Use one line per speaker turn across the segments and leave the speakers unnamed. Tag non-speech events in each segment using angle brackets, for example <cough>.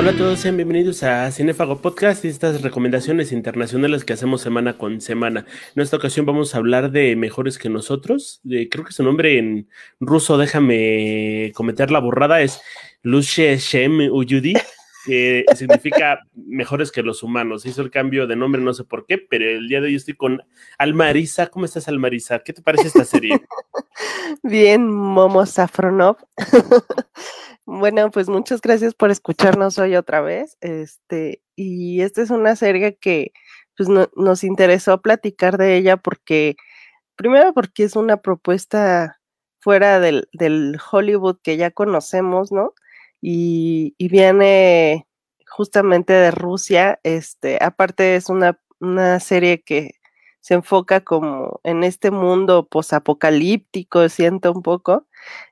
Hola a todos, sean bienvenidos a Cinefago Podcast y estas recomendaciones internacionales que hacemos semana con semana. En esta ocasión vamos a hablar de Mejores que Nosotros. creo que su nombre en ruso, déjame cometer la borrada, es Luche Shem Uyudi, que <laughs> significa mejores que los humanos. Hizo el cambio de nombre, no sé por qué, pero el día de hoy estoy con Almarisa. ¿Cómo estás, Almarisa? ¿Qué te parece esta serie? <laughs>
Bien, Momo Safronov. <laughs> Bueno, pues muchas gracias por escucharnos hoy otra vez. Este, y esta es una serie que pues nos interesó platicar de ella porque, primero porque es una propuesta fuera del, Hollywood que ya conocemos, ¿no? Y, viene justamente de Rusia. Este, aparte es una, una serie que se enfoca como en este mundo posapocalíptico, siento un poco,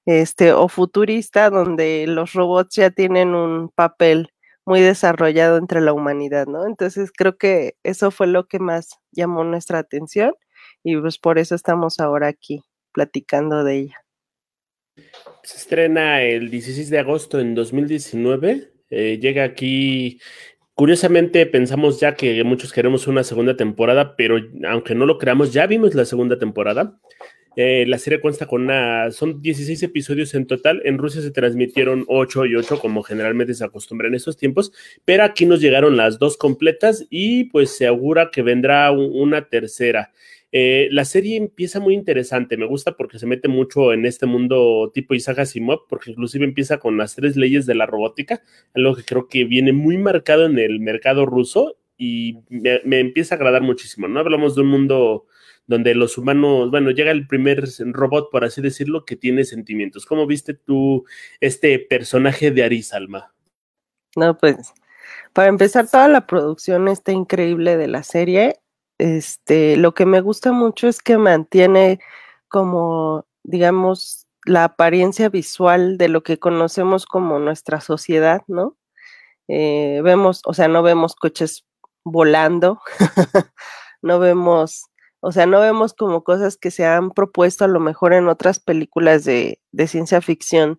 este, o futurista, donde los robots ya tienen un papel muy desarrollado entre la humanidad, ¿no? Entonces creo que eso fue lo que más llamó nuestra atención y pues por eso estamos ahora aquí platicando de ella.
Se estrena el 16 de agosto en 2019. Eh, llega aquí Curiosamente pensamos ya que muchos queremos una segunda temporada, pero aunque no lo creamos, ya vimos la segunda temporada. Eh, la serie consta con una, son 16 episodios en total. En Rusia se transmitieron 8 y 8, como generalmente se acostumbra en estos tiempos, pero aquí nos llegaron las dos completas y pues se augura que vendrá una tercera. Eh, la serie empieza muy interesante, me gusta porque se mete mucho en este mundo tipo Isaac Asimov, porque inclusive empieza con las tres leyes de la robótica, algo que creo que viene muy marcado en el mercado ruso y me, empieza a agradar muchísimo, ¿no? Hablamos de un mundo donde los humanos, bueno, llega el primer robot, por así decirlo, que tiene sentimientos. ¿Cómo viste tú este personaje de Arisalma?
No, pues, para empezar, toda la producción está increíble de la serie este, lo que me gusta mucho es que mantiene como, digamos, la apariencia visual de lo que conocemos como nuestra sociedad, ¿no? Eh, vemos, o sea, no vemos coches volando, <laughs> no vemos, o sea, no vemos como cosas que se han propuesto a lo mejor en otras películas de, de ciencia ficción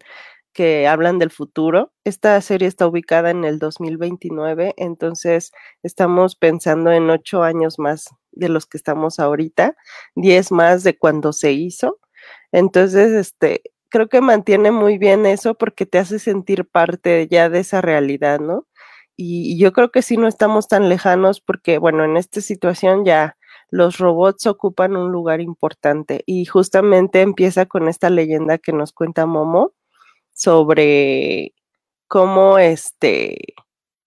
que hablan del futuro. Esta serie está ubicada en el 2029, entonces estamos pensando en ocho años más de los que estamos ahorita, diez más de cuando se hizo. Entonces, este, creo que mantiene muy bien eso porque te hace sentir parte ya de esa realidad, ¿no? Y, yo creo que sí no estamos tan lejanos porque, bueno, en esta situación ya los robots ocupan un lugar importante y justamente empieza con esta leyenda que nos cuenta Momo, sobre cómo este,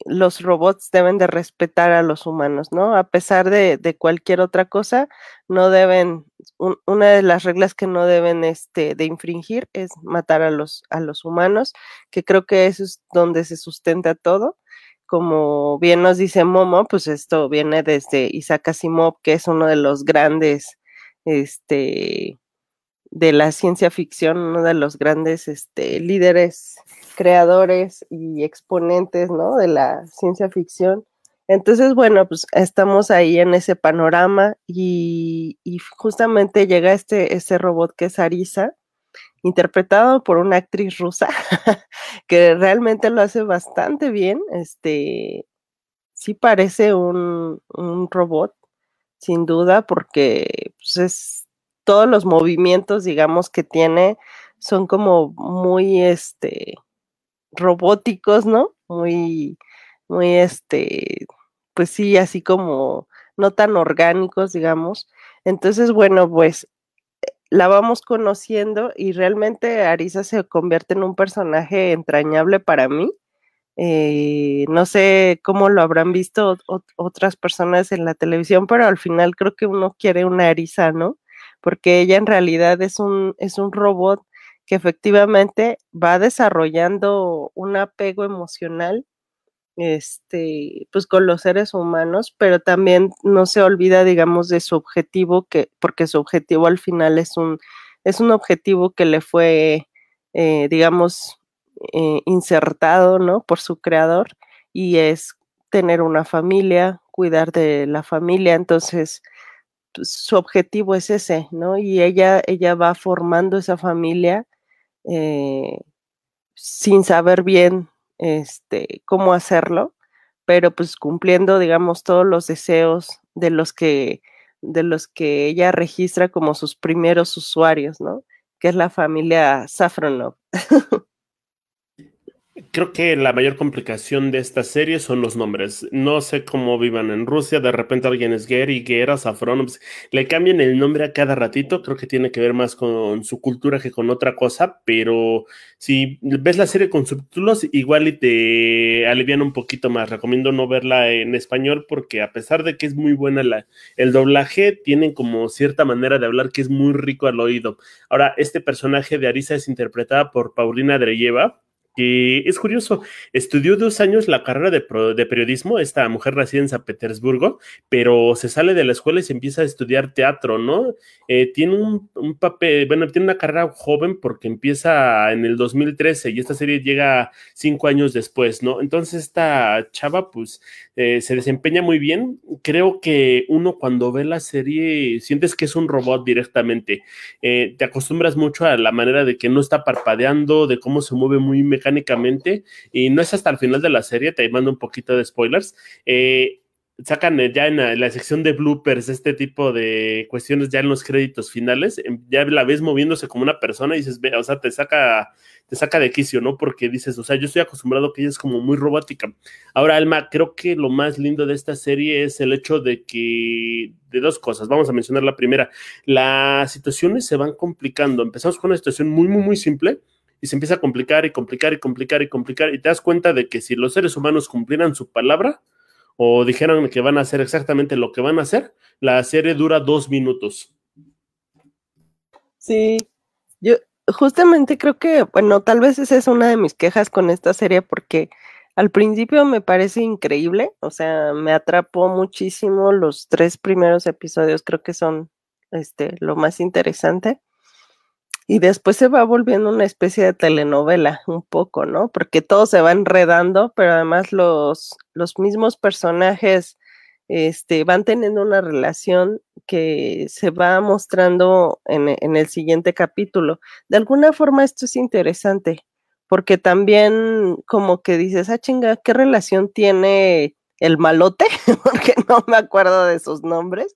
los robots deben de respetar a los humanos, ¿no? A pesar de, cualquier otra cosa, no deben, una de las reglas que no deben este, de infringir es matar a los, a los humanos, que creo que eso es donde se sustenta todo. Como bien nos dice Momo, pues esto viene desde Isaac Asimov, que es uno de los grandes, este, de la ciencia ficción, uno de los grandes este, líderes, creadores y exponentes ¿no? de la ciencia ficción. Entonces, bueno, pues estamos ahí en ese panorama y, justamente llega este, este robot que es Arisa, interpretado por una actriz rusa, <laughs> que realmente lo hace bastante bien. Este, sí parece un, un robot, sin duda, porque pues, es todos los movimientos, digamos, que tiene son como muy, este, robóticos, ¿no? Muy, muy, este, pues sí, así como no tan orgánicos, digamos. Entonces, bueno, pues la vamos conociendo y realmente Arisa se convierte en un personaje entrañable para mí. Eh, no sé cómo lo habrán visto otras personas en la televisión, pero al final creo que uno quiere una Arisa, ¿no? Porque ella en realidad es un, es un robot que efectivamente va desarrollando un apego emocional este, pues con los seres humanos, pero también no se olvida, digamos, de su objetivo, que, porque su objetivo al final es un, es un objetivo que le fue, eh, digamos, eh, insertado, ¿no? Por su creador, y es tener una familia, cuidar de la familia, entonces, su objetivo es ese, ¿no? Y ella, ella va formando esa familia eh, sin saber bien este, cómo hacerlo, pero pues cumpliendo, digamos, todos los deseos de los que, de los que ella registra como sus primeros usuarios, ¿no? Que es la familia Safronov. <laughs>
Creo que la mayor complicación de esta serie son los nombres. No sé cómo vivan en Rusia. De repente alguien es Gary, Gera, Safronov. Le cambian el nombre a cada ratito. Creo que tiene que ver más con su cultura que con otra cosa. Pero si ves la serie con subtítulos, igual y te alivian un poquito más. Recomiendo no verla en español porque a pesar de que es muy buena el doblaje, tienen como cierta manera de hablar que es muy rico al oído. Ahora, este personaje de Arisa es interpretada por Paulina Dreyeva que es curioso, estudió dos años la carrera de, periodismo, esta mujer nacida en San Petersburgo, pero se sale de la escuela y se empieza a estudiar teatro, ¿no? Eh, tiene un, papel, bueno, tiene una carrera joven porque empieza en el 2013 y esta serie llega cinco años después, ¿no? Entonces esta chava, pues, eh, se desempeña muy bien. Creo que uno cuando ve la serie sientes que es un robot directamente. Eh, te acostumbras mucho a la manera de que no está parpadeando, de cómo se mueve muy mecánicamente y no es hasta el final de la serie, te mando un poquito de spoilers. Eh, sacan ya en la, sección de bloopers este tipo de cuestiones ya en los créditos finales, em, ya la ves moviéndose como una persona y dices, ve, o sea, te saca, te saca de quicio, ¿no? Porque dices, o sea, yo estoy acostumbrado que ella es como muy robótica. Ahora, Alma, creo que lo más lindo de esta serie es el hecho de que, de dos cosas, vamos a mencionar la primera, las situaciones se van complicando. Empezamos con una situación muy, muy, muy simple y se empieza a complicar y complicar y complicar y complicar y te das cuenta de que si los seres humanos cumplieran su palabra o dijeran que van a hacer exactamente lo que van a hacer, la serie dura dos minutos.
Sí, yo justamente creo que, bueno, tal vez esa es una de mis quejas con esta serie porque al principio me parece increíble, o sea, me atrapó muchísimo los tres primeros episodios, creo que son este, lo más interesante y después se va volviendo una especie de telenovela, un poco, ¿no? Porque todo se va enredando, pero además los, los mismos personajes este, van teniendo una relación que se va mostrando en, en el siguiente capítulo. De alguna forma esto es interesante, porque también como que dices, ah, chinga, ¿qué relación tiene el malote? <laughs> porque no me acuerdo de sus nombres,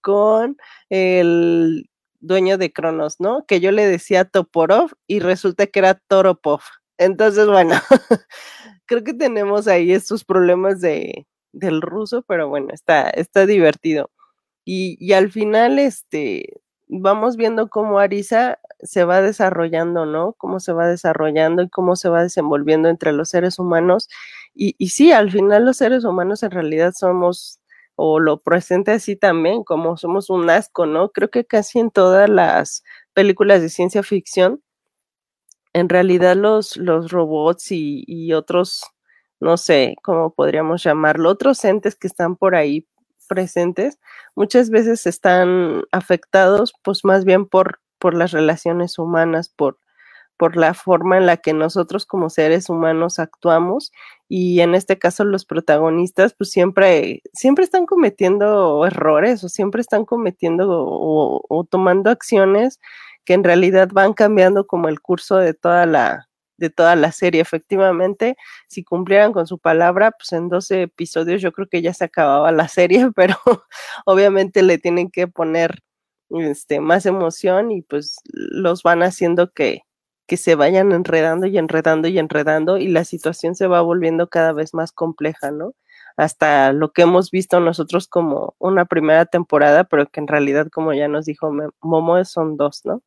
con el dueño de Cronos, ¿no? Que yo le decía Toporov y resulta que era Toropov. Entonces, bueno, <laughs> creo que tenemos ahí estos problemas de, del ruso, pero bueno, está, está divertido. Y, y al final, este, vamos viendo cómo Arisa se va desarrollando, ¿no? Cómo se va desarrollando y cómo se va desenvolviendo entre los seres humanos. Y, y sí, al final los seres humanos en realidad somos o lo presenta así también, como somos un asco, ¿no? Creo que casi en todas las películas de ciencia ficción, en realidad los, los robots y, y otros, no sé cómo podríamos llamarlo, otros entes que están por ahí presentes, muchas veces están afectados, pues más bien por, por las relaciones humanas, por, por la forma en la que nosotros como seres humanos actuamos y en este caso los protagonistas pues siempre, siempre están cometiendo errores o siempre están cometiendo o, tomando acciones que en realidad van cambiando como el curso de toda la de toda la serie. Efectivamente, si cumplieran con su palabra, pues en 12 episodios yo creo que ya se acababa la serie, <laughs> pero obviamente le tienen que poner este, más emoción y pues los van haciendo que, que se vayan enredando y enredando y enredando y la situación se va volviendo cada vez más compleja, ¿no? Hasta lo que hemos visto nosotros como una primera temporada, pero que en realidad, como ya nos dijo Momo, son dos, ¿no?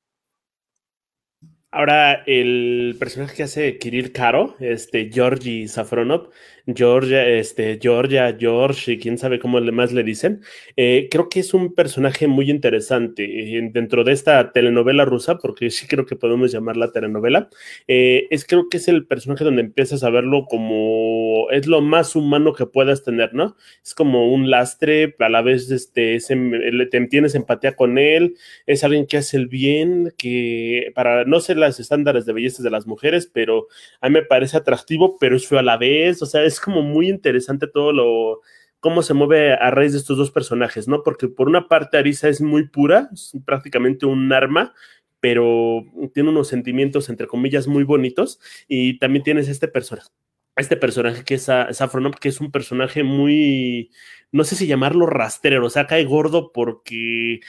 Ahora, el personaje que hace Kirill Caro, este Georgi Safronov, Georgia, este, Georgia, George, y quién sabe cómo más le dicen, eh, creo que es un personaje muy interesante eh, dentro de esta telenovela rusa, porque sí creo que podemos llamarla telenovela. Eh, es creo que es el personaje donde empiezas a verlo como es lo más humano que puedas tener, ¿no? Es como un lastre, a la vez este, te tienes empatía con él, es alguien que hace el bien, que para no ser las estándares de belleza de las mujeres, pero a mí me parece atractivo, pero es a la vez, o sea, es como muy interesante todo lo cómo se mueve a raíz de estos dos personajes, ¿no? Porque por una parte Arisa es muy pura, es prácticamente un arma, pero tiene unos sentimientos, entre comillas, muy bonitos, y también tienes este personaje este personaje que es Saffron, que es un personaje muy, no sé si llamarlo rastrero, o sea, cae gordo porque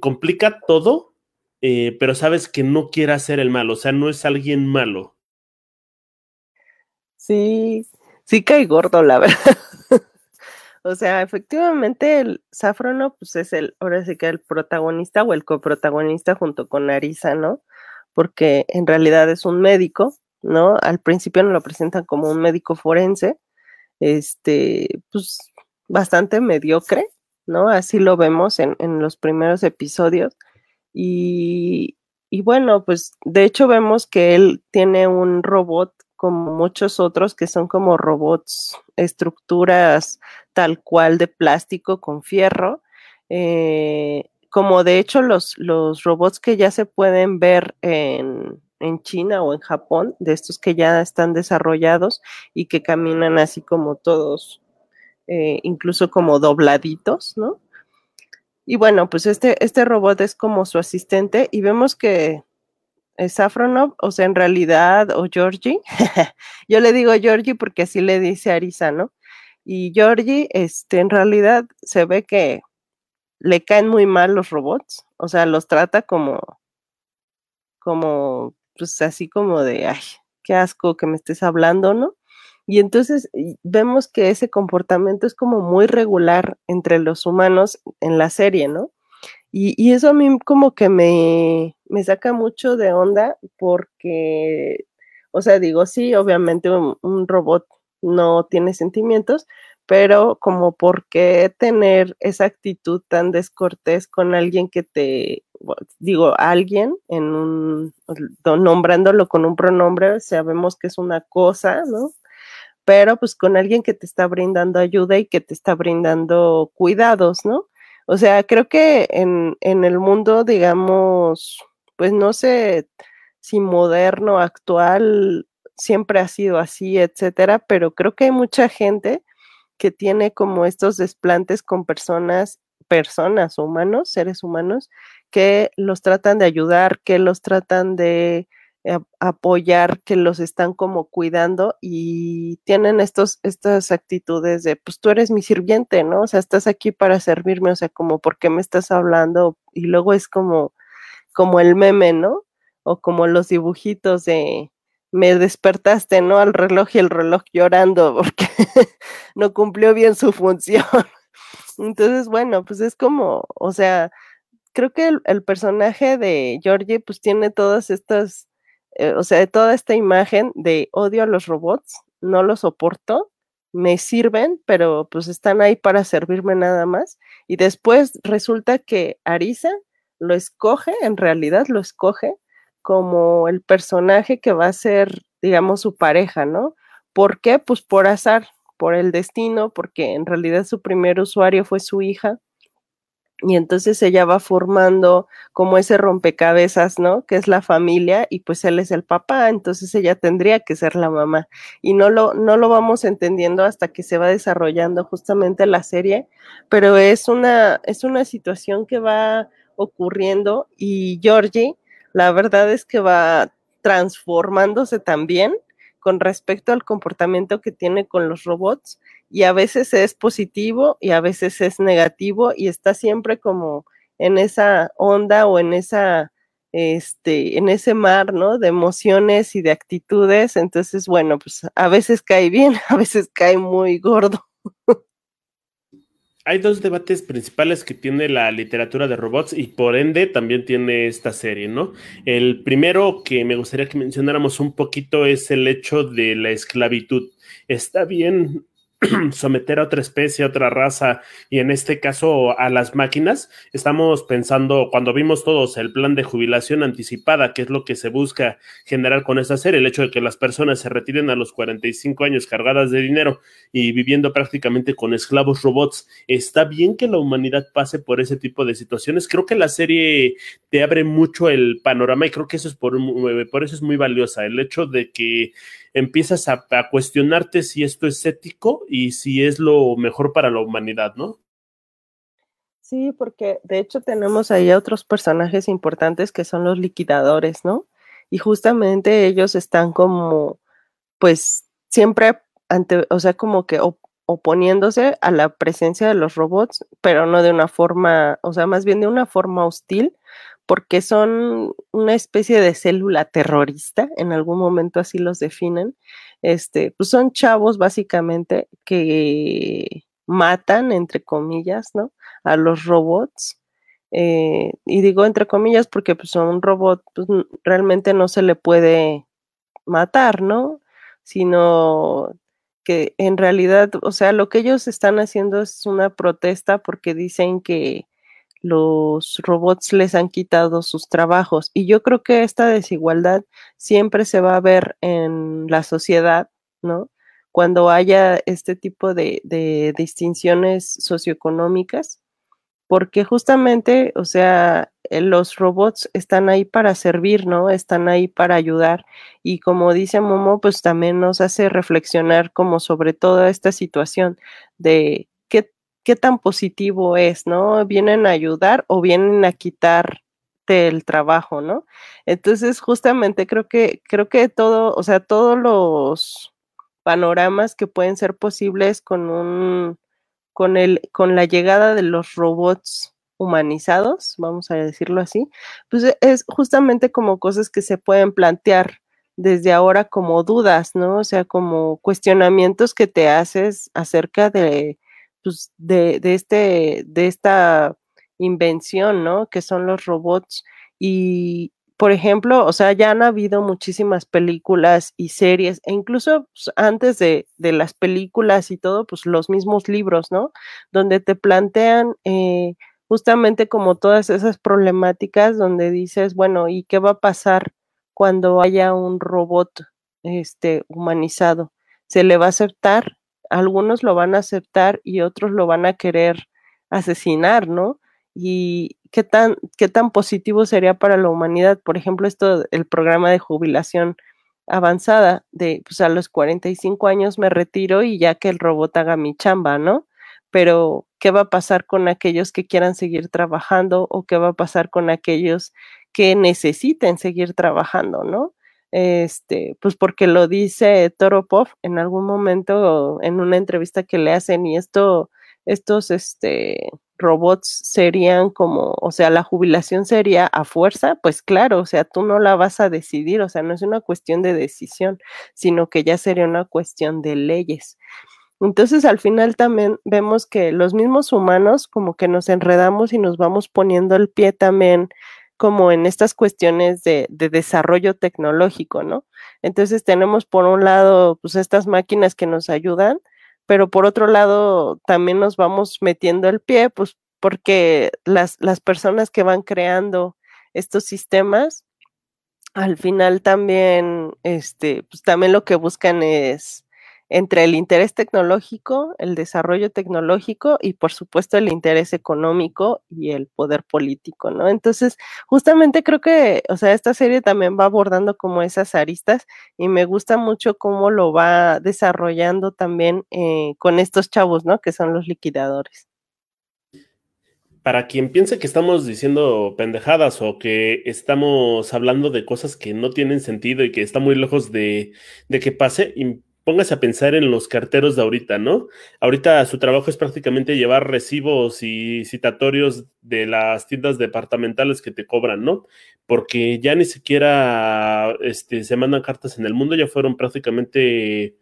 complica todo, eh, pero sabes que no quiere hacer el mal, o sea, no es alguien malo.
Sí, sí cae gordo, la <laughs> verdad. o sea, efectivamente el Safrono, pues es el, ahora sí que el protagonista o el coprotagonista junto con Arisa, ¿no? Porque en realidad es un médico, ¿no? Al principio nos lo presentan como un médico forense, este, pues bastante mediocre, ¿no? Así lo vemos en, en los primeros episodios. Y, bueno, pues de hecho vemos que él tiene un robot como muchos otros que son como robots, estructuras tal cual de plástico con fierro, eh, como de hecho los, los robots que ya se pueden ver en, en China o en Japón, de estos que ya están desarrollados y que caminan así como todos, eh, incluso como dobladitos, ¿no? Y bueno, pues este, este robot es como su asistente y vemos que Safronov, o sea, en realidad, o Georgie, <laughs> yo le digo Georgie porque así le dice Arisa, ¿no? Y Georgie, este, en realidad se ve que le caen muy mal los robots, o sea, los trata como, como, pues así como de, ay, qué asco que me estés hablando, ¿no? Y entonces vemos que ese comportamiento es como muy regular entre los humanos en la serie, ¿no? Y, eso a mí como que me, me, saca mucho de onda porque, o sea, digo, sí, obviamente un, robot no tiene sentimientos, pero como por qué tener esa actitud tan descortés con alguien que te, digo, alguien en un, nombrándolo con un pronombre, sabemos que es una cosa, ¿no? Pero pues con alguien que te está brindando ayuda y que te está brindando cuidados, ¿no? O sea, creo que en, en el mundo, digamos, pues no sé si moderno, actual, siempre ha sido así, etcétera, pero creo que hay mucha gente que tiene como estos desplantes con personas, personas, humanos, seres humanos, que los tratan de ayudar, que los tratan de apoyar, que los están como cuidando y tienen estos, estas actitudes de, pues tú eres mi sirviente, ¿no? O sea, estás aquí para servirme, o sea, como, ¿por qué me estás hablando? Y luego es como, como el meme, ¿no? O como los dibujitos de, me despertaste, ¿no? Al reloj y el reloj llorando <laughs> porque no cumplió bien su función. Entonces, bueno, pues es como, o sea, creo que el, el personaje de Georgie, pues tiene todas estas eh, o sea, toda esta imagen de odio a los robots, no los soporto, me sirven, pero pues están ahí para servirme nada más. Y después resulta que Arisa lo escoge, en realidad lo escoge como el personaje que va a ser, digamos, su pareja, ¿no? ¿Por qué? Pues por azar, por el destino, porque en realidad su primer usuario fue su hija y entonces ella va formando como ese rompecabezas, ¿no? Que es la familia y pues él es el papá, entonces ella tendría que ser la mamá. Y no lo, no lo vamos entendiendo hasta que se va desarrollando justamente la serie, pero es una, es una situación que va ocurriendo y Georgie, la verdad es que va transformándose también con respecto al comportamiento que tiene con los robots y a veces es positivo y a veces es negativo y está siempre como en esa onda o en esa este en ese mar, ¿no? de emociones y de actitudes, entonces bueno, pues a veces cae bien, <laughs> a veces cae muy gordo.
Hay dos debates principales que tiene la literatura de robots y por ende también tiene esta serie, ¿no? El primero que me gustaría que mencionáramos un poquito es el hecho de la esclavitud. Está bien <clears throat> someter a otra especie, a otra raza y en este caso a las máquinas, estamos pensando, cuando vimos todos el plan de jubilación anticipada, que es lo que se busca generar con esta serie, el hecho de que las personas se retiren a los 45 años cargadas de dinero y viviendo prácticamente con esclavos robots, está bien que la humanidad pase por ese tipo de situaciones. Creo que la serie te abre mucho el panorama y creo que eso es por, por eso es muy valiosa, el hecho de que empiezas a, cuestionarte si esto es ético y si es lo mejor para la humanidad, ¿no?
Sí, porque de hecho tenemos ahí otros personajes importantes que son los liquidadores, ¿no? Y justamente ellos están como, pues, siempre ante, o sea, como que oponiéndose a la presencia de los robots, pero no de una forma, o sea, más bien de una forma hostil, porque son una especie de célula terrorista, en algún momento así los definen. Este, pues son chavos básicamente que matan, entre comillas, ¿no? A los robots. Eh, y digo entre comillas porque pues un robot pues, realmente no se le puede matar, ¿no? Sino que en realidad, o sea, lo que ellos están haciendo es una protesta porque dicen que los robots les han quitado sus trabajos. Y yo creo que esta desigualdad siempre se va a ver en la sociedad, ¿no? Cuando haya este tipo de, distinciones socioeconómicas, porque justamente, o sea, eh, los robots están ahí para servir, ¿no? Están ahí para ayudar. Y como dice Momo, pues también nos hace reflexionar como sobre toda esta situación de qué, tan positivo es, ¿no? ¿Vienen a ayudar o vienen a quitarte el trabajo, ¿no? Entonces, justamente creo que, creo que todo, o sea, todos los panoramas que pueden ser posibles con un, con el, con la llegada de los robots humanizados, vamos a decirlo así, pues e, es justamente como cosas que se pueden plantear desde ahora como dudas, ¿no? O sea, como cuestionamientos que te haces acerca de, pues, de, de, este, de esta invención, ¿no? Que son los robots. Y, por ejemplo, o sea, ya han habido muchísimas películas y series, e incluso pues, antes de, de, las películas y todo, pues los mismos libros, ¿no? Donde te plantean eh, justamente como todas esas problemáticas donde dices, bueno, ¿y qué va a pasar cuando haya un robot este humanizado? ¿Se le va a aceptar? Algunos lo van a aceptar y otros lo van a querer asesinar, ¿no? Y qué tan qué tan positivo sería para la humanidad, por ejemplo, esto el programa de jubilación avanzada de pues a los 45 años me retiro y ya que el robot haga mi chamba, ¿no? pero ¿qué va a pasar con aquellos que quieran seguir trabajando o qué va a pasar con aquellos que necesiten seguir trabajando, ¿no? Este, pues porque lo dice Toropov en algún momento en una entrevista que le hacen y esto, estos, este, robots serían como, o sea, la jubilación sería a fuerza, pues claro, o sea, tú no la vas a decidir, o sea, no es una cuestión de decisión, sino que ya sería una cuestión de leyes. Entonces al final también vemos que los mismos humanos como que nos enredamos y nos vamos poniendo el pie también como en estas cuestiones de, desarrollo tecnológico, ¿no? Entonces tenemos por un lado pues estas máquinas que nos ayudan, pero por otro lado también nos vamos metiendo el pie, pues porque las, las personas que van creando estos sistemas, al final también, este, pues también lo que buscan es entre el interés tecnológico, el desarrollo tecnológico y por supuesto el interés económico y el poder político, ¿no? Entonces, justamente creo que, o sea, esta serie también va abordando como esas aristas y me gusta mucho cómo lo va desarrollando también eh, con estos chavos, ¿no? Que son los liquidadores
para quien piense que estamos diciendo pendejadas o que estamos hablando de cosas que no tienen sentido y que está muy lejos de, de que pase, póngase a pensar en los carteros de ahorita, ¿no? Ahorita su trabajo es prácticamente llevar recibos y citatorios de las tiendas departamentales que te cobran, ¿no? Porque ya ni siquiera este, se mandan cartas en el mundo, ya fueron prácticamente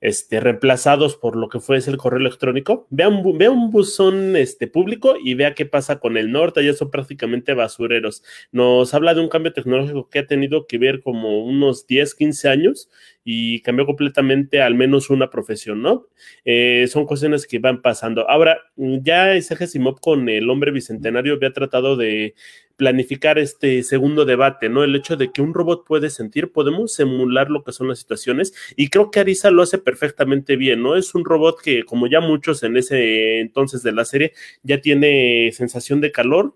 este, reemplazados por lo que fue el correo electrónico. Vea un, buzón este, público y vea qué pasa con el norte, ya son prácticamente basureros. Nos habla de un cambio tecnológico que ha tenido que ver como unos 10, 15 años y cambió completamente al menos una profesión, ¿no? Eh, son cuestiones que van pasando. Ahora, ya Sergio Simov con el hombre bicentenario había tratado de planificar este segundo debate, ¿no? El hecho de que un robot puede sentir, podemos emular lo que son las situaciones y creo que Arisa lo hace perfectamente bien, ¿no? Es un robot que, como ya muchos en ese entonces de la serie, ya tiene sensación de calor,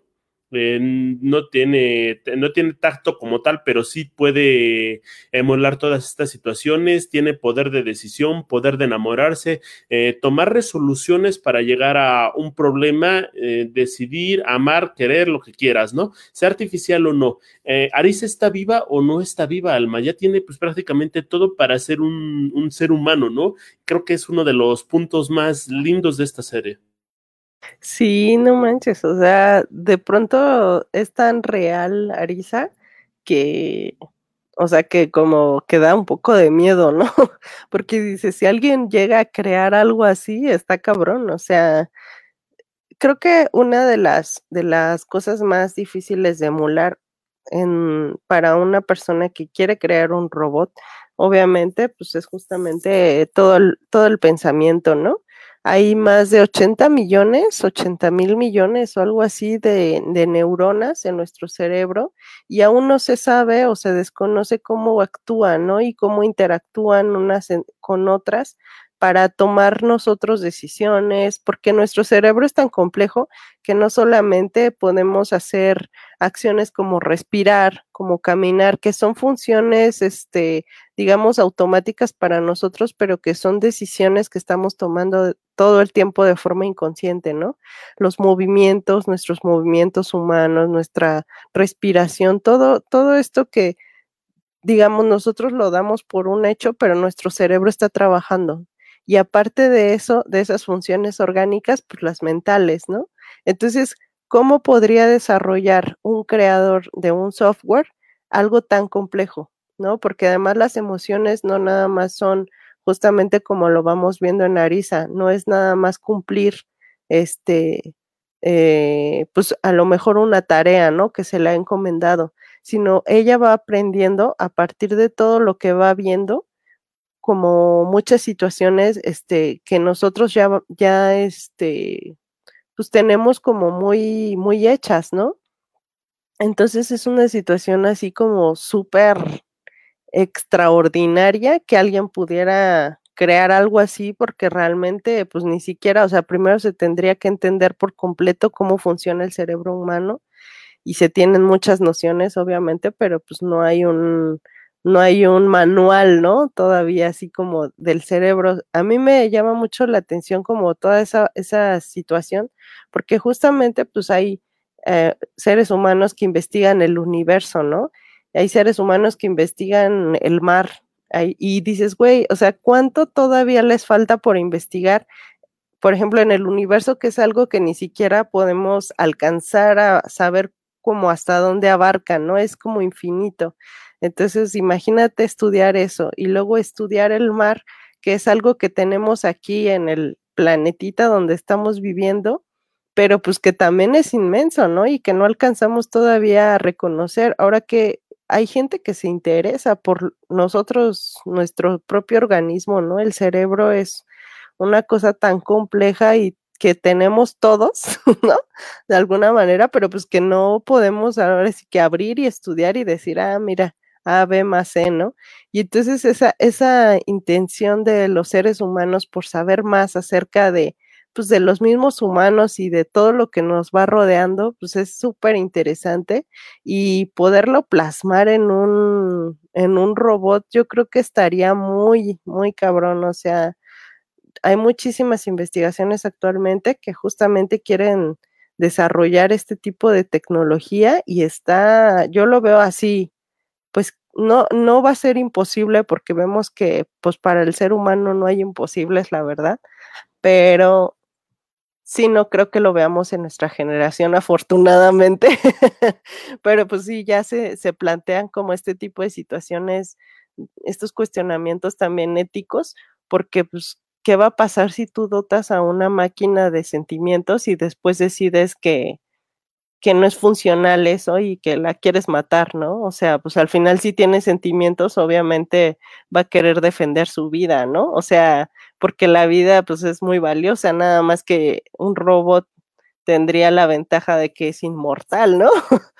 eh, no, tiene, no tiene tacto como tal, pero sí puede emular todas estas situaciones, tiene poder de decisión, poder de enamorarse, eh, tomar resoluciones para llegar a un problema, eh, decidir, amar, querer, lo que quieras, ¿no? Sea artificial o no. Arisa está viva o no está viva, Alma, ya tiene pues prácticamente todo para ser un, un ser humano, ¿no? Creo que es uno de los puntos más lindos de esta serie.
Sí, no manches, o sea, de pronto es tan real Arisa que, o sea, que como que da un poco de miedo, ¿no? <laughs> Porque dice, si alguien llega a crear algo así, está cabrón, o sea, creo que una de las, de las cosas más difíciles de emular en, para una persona que quiere crear un robot, obviamente, pues es justamente todo el, todo el pensamiento, ¿no? Hay más de 80 millones, 80 mil millones o algo así de, neuronas en nuestro cerebro y aún no se sabe o se desconoce cómo actúan, ¿no? Y cómo interactúan unas con otras para tomar nosotros decisiones, porque nuestro cerebro es tan complejo que no solamente podemos hacer acciones como respirar, como caminar, que son funciones, este, digamos, automáticas para nosotros, pero que son decisiones que estamos tomando todo el tiempo de forma inconsciente, ¿no? Los movimientos, nuestros movimientos humanos, nuestra respiración, todo, todo esto que, digamos, nosotros lo damos por un hecho, pero nuestro cerebro está trabajando y aparte de eso, de esas funciones orgánicas, pues las mentales, ¿no? Entonces, ¿cómo podría desarrollar un creador de un software algo tan complejo, ¿no? Porque además las emociones no nada más son justamente como lo vamos viendo en Arisa, no es nada más cumplir este, eh, pues a lo mejor una tarea, ¿no? Que se le ha encomendado, sino ella va aprendiendo a partir de todo lo que va viendo como muchas situaciones este, que nosotros ya, ya este, pues tenemos como muy, muy hechas, ¿no? Entonces es una situación así como súper extraordinaria que alguien pudiera crear algo así porque realmente pues ni siquiera, o sea, primero se tendría que entender por completo cómo funciona el cerebro humano y se tienen muchas nociones obviamente, pero pues no hay un, no hay un manual, ¿no? Todavía así como del cerebro. A mí me llama mucho la atención como toda esa, esa situación, porque justamente pues hay eh, seres humanos que investigan el universo, ¿no? Hay seres humanos que investigan el mar. y dices, güey, o sea, ¿cuánto todavía les falta por investigar? Por ejemplo, en el universo, que es algo que ni siquiera podemos alcanzar a saber como hasta dónde abarca, ¿no? Es como infinito. Entonces, imagínate estudiar eso y luego estudiar el mar, que es algo que tenemos aquí en el planetita donde estamos viviendo, pero pues que también es inmenso, ¿no? Y que no alcanzamos todavía a reconocer. Ahora que hay gente que se interesa por nosotros, nuestro propio organismo, ¿no? El cerebro es una cosa tan compleja y que tenemos todos, <laughs> ¿no? De alguna manera, pero pues que no podemos ahora sí que abrir y estudiar y decir, ah, mira, a, B más C, ¿no? Y entonces esa, esa intención de los seres humanos por saber más acerca de, pues, de los mismos humanos y de todo lo que nos va rodeando, pues es súper interesante y poderlo plasmar en un, en un robot, yo creo que estaría muy, muy cabrón, o sea, hay muchísimas investigaciones actualmente que justamente quieren desarrollar este tipo de tecnología y está, yo lo veo así, pues no, no va a ser imposible porque vemos que pues para el ser humano no hay imposibles, la verdad, pero sí no creo que lo veamos en nuestra generación, afortunadamente, <laughs> pero pues sí, ya se, se plantean como este tipo de situaciones, estos cuestionamientos también éticos, porque pues, ¿qué va a pasar si tú dotas a una máquina de sentimientos y después decides que, que no es funcional eso y que la quieres matar, ¿no? O sea, pues al final si tiene sentimientos, obviamente va a querer defender su vida, ¿no? O sea, porque la vida pues es muy valiosa, nada más que un robot tendría la ventaja de que es inmortal, ¿no? <laughs>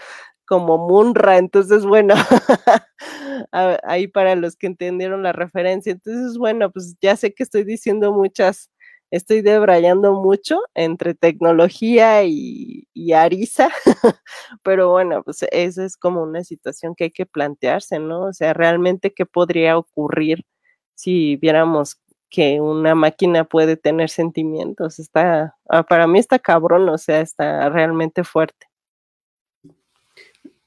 Como Munra, entonces bueno, <laughs> ahí para los que entendieron la referencia, entonces bueno, pues ya sé que estoy diciendo muchas estoy debrayando mucho entre tecnología y, Arisa, <laughs> pero bueno, pues esa es como una situación que hay que plantearse, ¿no? O sea, realmente qué podría ocurrir si viéramos que una máquina puede tener sentimientos. Está, ah, para mí está cabrón, o sea, está realmente fuerte.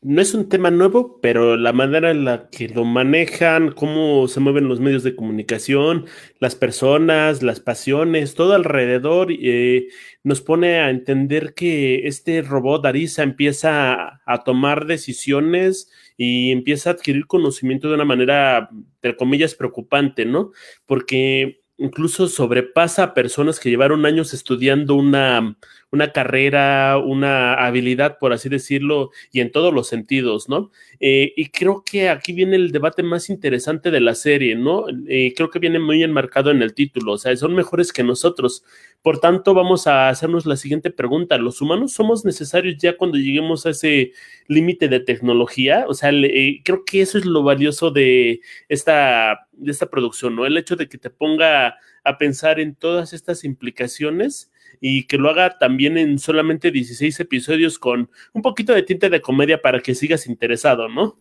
No es un tema nuevo, pero la manera en la que lo manejan, cómo se mueven los medios de comunicación, las personas, las pasiones, todo alrededor, eh, nos pone a entender que este robot Arisa empieza a, a tomar decisiones y empieza a adquirir conocimiento de una manera, entre comillas, preocupante, ¿no? Porque incluso sobrepasa a personas que llevaron años estudiando una, una carrera, una habilidad, por así decirlo, y en todos los sentidos, ¿no? Eh, y creo que aquí viene el debate más interesante de la serie, ¿no? Eh, creo que viene muy enmarcado en el título, o sea, son mejores que nosotros. Por tanto, vamos a hacernos la siguiente pregunta. ¿Los humanos somos necesarios ya cuando lleguemos a ese límite de tecnología? O sea, eh, creo que eso es lo valioso de esta, de esta producción, ¿no? El hecho de que te ponga a pensar en todas estas implicaciones y que lo haga también en solamente 16 episodios con un poquito de tinte de comedia para que sigas interesado, ¿no?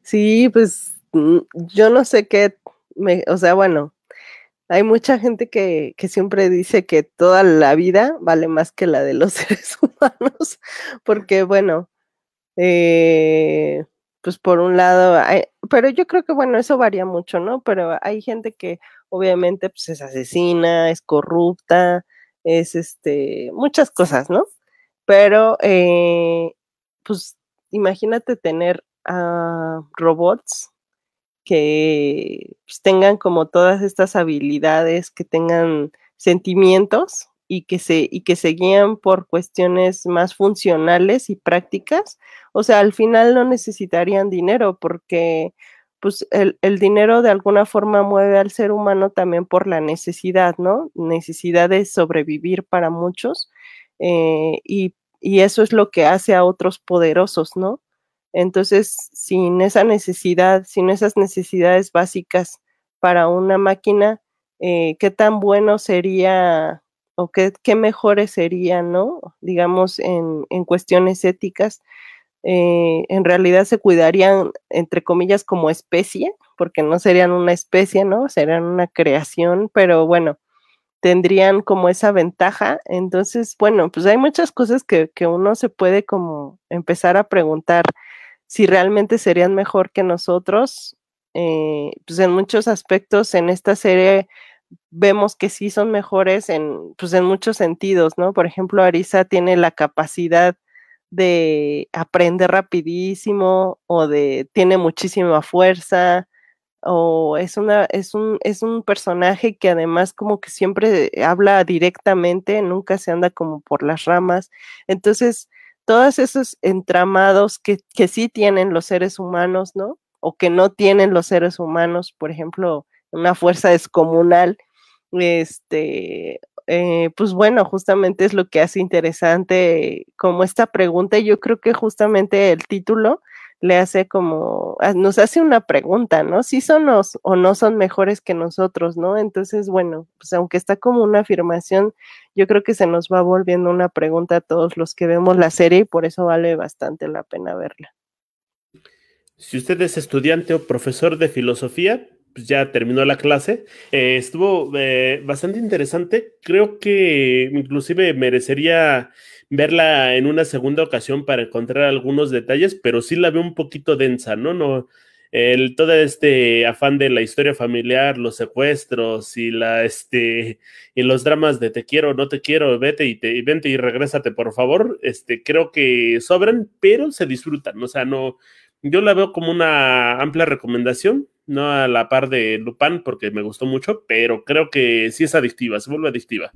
Sí, pues mm, yo no sé qué, me, o sea, bueno, hay mucha gente que, que, siempre dice que toda la vida vale más que la de los <laughs> seres humanos, porque bueno, eh, pues por un lado, hay, pero yo creo que bueno, eso varía mucho, ¿no? Pero hay gente que obviamente pues es asesina, es corrupta, es este, muchas cosas, ¿no? Pero, eh, pues, imagínate tener a robots que pues, tengan como todas estas habilidades, que tengan sentimientos y que se y que guían por cuestiones más funcionales y prácticas, o sea, al final no necesitarían dinero porque pues el, el, dinero de alguna forma mueve al ser humano también por la necesidad, ¿no? Necesidad de sobrevivir para muchos eh, y, y, eso es lo que hace a otros poderosos, ¿no? Entonces, sin esa necesidad, sin esas necesidades básicas para una máquina, eh, ¿qué tan bueno sería o qué, mejores serían, ¿no? Digamos, en, en cuestiones éticas eh, en realidad se cuidarían, entre comillas, como especie, porque no serían una especie, ¿no? Serían una creación, pero bueno, tendrían como esa ventaja. Entonces, bueno, pues hay muchas cosas que, que uno se puede como empezar a preguntar si realmente serían mejor que nosotros. Eh, pues en muchos aspectos en esta serie vemos que sí son mejores en, pues en muchos sentidos, ¿no? Por ejemplo, Arisa tiene la capacidad de aprender rapidísimo o de tiene muchísima fuerza o es una es un es un personaje que además como que siempre habla directamente, nunca se anda como por las ramas. Entonces, todos esos entramados que, que sí tienen los seres humanos, ¿no? O que no tienen los seres humanos, por ejemplo, una fuerza descomunal, este, eh, pues bueno, justamente es lo que hace interesante como esta pregunta. Yo creo que justamente el título le hace como, ah, nos hace una pregunta, ¿no? Si son o no son mejores que nosotros, ¿no? Entonces, bueno, pues aunque está como una afirmación, yo creo que se nos va volviendo una pregunta a todos los que vemos la serie y por eso vale bastante la pena verla.
Si usted es estudiante o profesor de filosofía, pues ya terminó la clase. Eh, estuvo eh, bastante interesante. Creo que inclusive merecería verla en una segunda ocasión para encontrar algunos detalles, pero sí la veo un poquito densa, ¿no? No, el, todo este afán de la historia familiar, los secuestros y la este y los dramas de te quiero, no te quiero, vete y te y vente y regrésate, por favor. Este, creo que sobran, pero se disfrutan. O sea, no, yo la veo como una amplia recomendación no a la par de Lupin porque me gustó mucho, pero creo que sí es adictiva, se vuelve adictiva.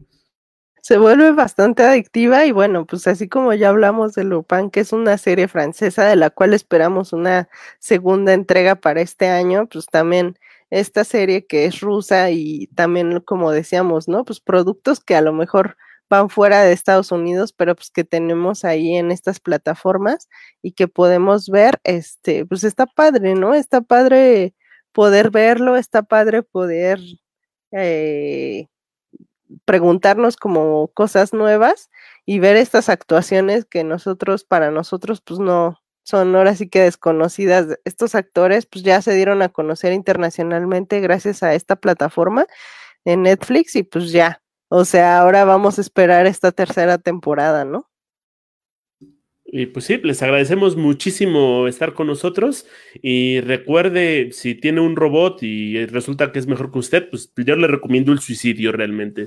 Se vuelve bastante adictiva y bueno, pues así como ya hablamos de Lupin, que es una serie francesa de la cual esperamos una segunda entrega para este año, pues también esta serie que es rusa y también como decíamos, ¿no? Pues productos que a lo mejor van fuera de Estados Unidos, pero pues que tenemos ahí en estas plataformas y que podemos ver, este, pues está padre, ¿no? Está padre poder verlo, está padre poder eh, preguntarnos como cosas nuevas y ver estas actuaciones que nosotros, para nosotros, pues no son ahora sí que desconocidas. Estos actores pues ya se dieron a conocer internacionalmente gracias a esta plataforma en Netflix y pues ya, o sea, ahora vamos a esperar esta tercera temporada, ¿no?
Y pues sí, les agradecemos muchísimo estar con nosotros y recuerde, si tiene un robot y resulta que es mejor que usted, pues yo le recomiendo el suicidio realmente.